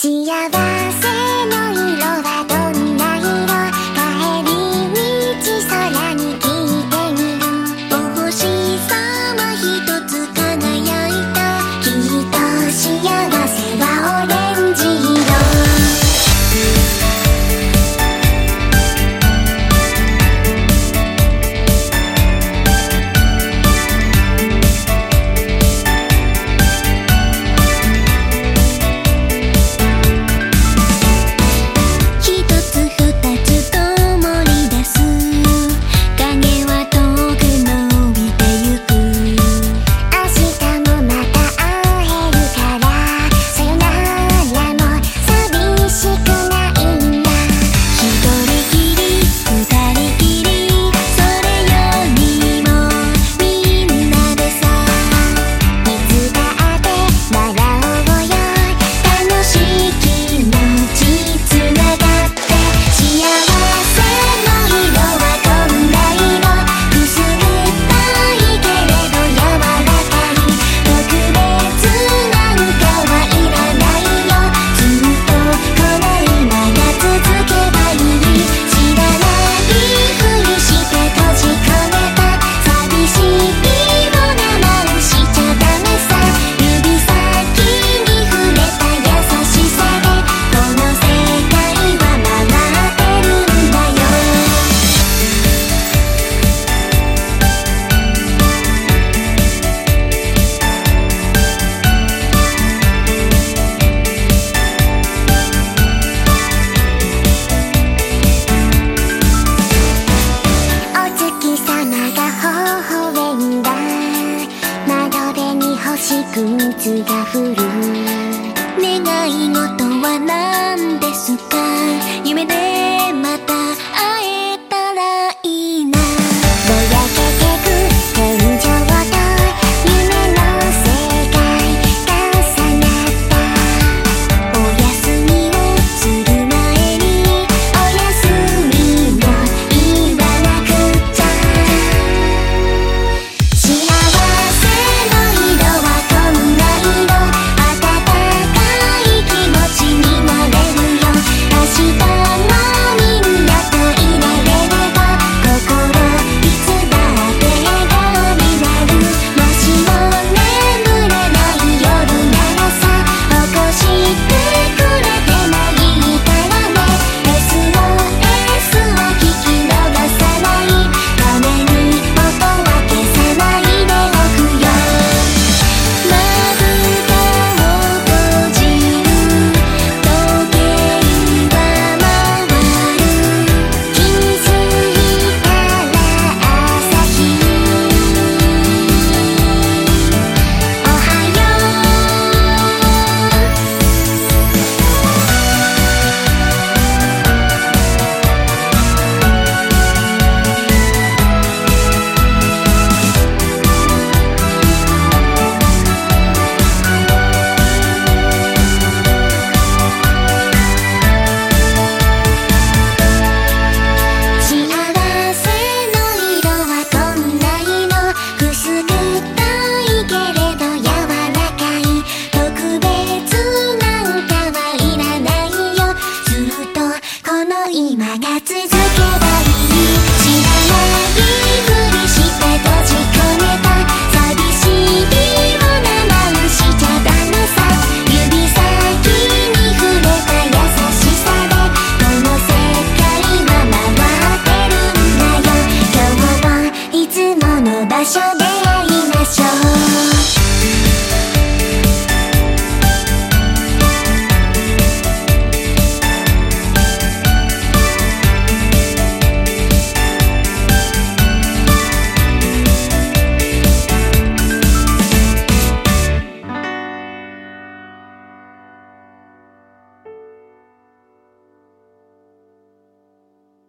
幸が降る。願い事は何ですか？夢で